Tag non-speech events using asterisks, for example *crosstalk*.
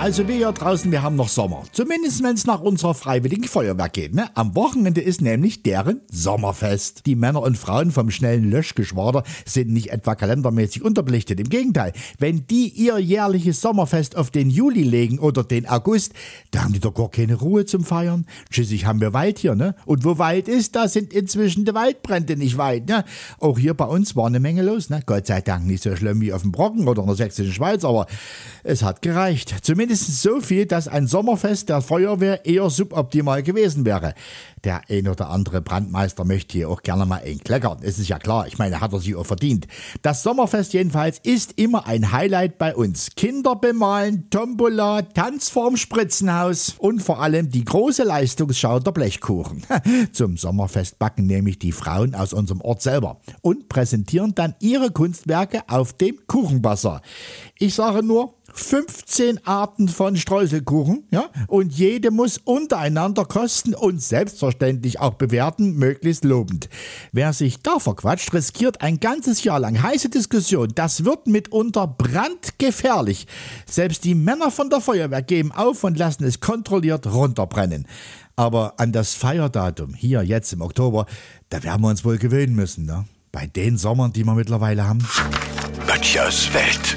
Also wir hier draußen, wir haben noch Sommer. Zumindest wenn es nach unserer freiwilligen Feuerwehr geht. Ne? Am Wochenende ist nämlich deren Sommerfest. Die Männer und Frauen vom schnellen Löschgeschwader sind nicht etwa kalendermäßig unterbelichtet. Im Gegenteil, wenn die ihr jährliches Sommerfest auf den Juli legen oder den August, da haben die doch gar keine Ruhe zum Feiern. Schließlich haben wir Wald hier, ne? Und wo Wald ist, da sind inzwischen die Waldbrände nicht weit, ne? Auch hier bei uns war eine Menge los, ne? Gott sei Dank nicht so schlimm wie auf dem Brocken oder in der sächsischen Schweiz, aber es hat gereicht. Zumindest mindestens so viel, dass ein Sommerfest der Feuerwehr eher suboptimal gewesen wäre. Der ein oder andere Brandmeister möchte hier auch gerne mal einkleckern. Es ist ja klar, ich meine, hat er sich auch verdient. Das Sommerfest jedenfalls ist immer ein Highlight bei uns. Kinder bemalen, Tombola, Tanz vorm Spritzenhaus und vor allem die große Leistungsschau der Blechkuchen. *laughs* Zum Sommerfest backen nämlich die Frauen aus unserem Ort selber und präsentieren dann ihre Kunstwerke auf dem Kuchenbasser. Ich sage nur, 15 Arten von Streuselkuchen, ja, und jede muss untereinander kosten und selbstverständlich auch bewerten, möglichst lobend. Wer sich da verquatscht, riskiert ein ganzes Jahr lang heiße Diskussion. Das wird mitunter brandgefährlich. Selbst die Männer von der Feuerwehr geben auf und lassen es kontrolliert runterbrennen. Aber an das Feierdatum, hier jetzt im Oktober, da werden wir uns wohl gewöhnen müssen, ne? Bei den Sommern, die wir mittlerweile haben. Böttchers Welt.